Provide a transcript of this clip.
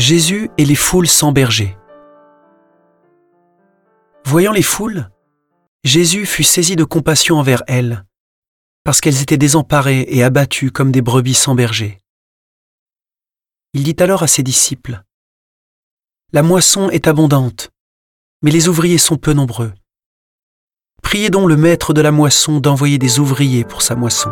Jésus et les foules sans berger. Voyant les foules, Jésus fut saisi de compassion envers elles, parce qu'elles étaient désemparées et abattues comme des brebis sans berger. Il dit alors à ses disciples, La moisson est abondante, mais les ouvriers sont peu nombreux. Priez donc le maître de la moisson d'envoyer des ouvriers pour sa moisson.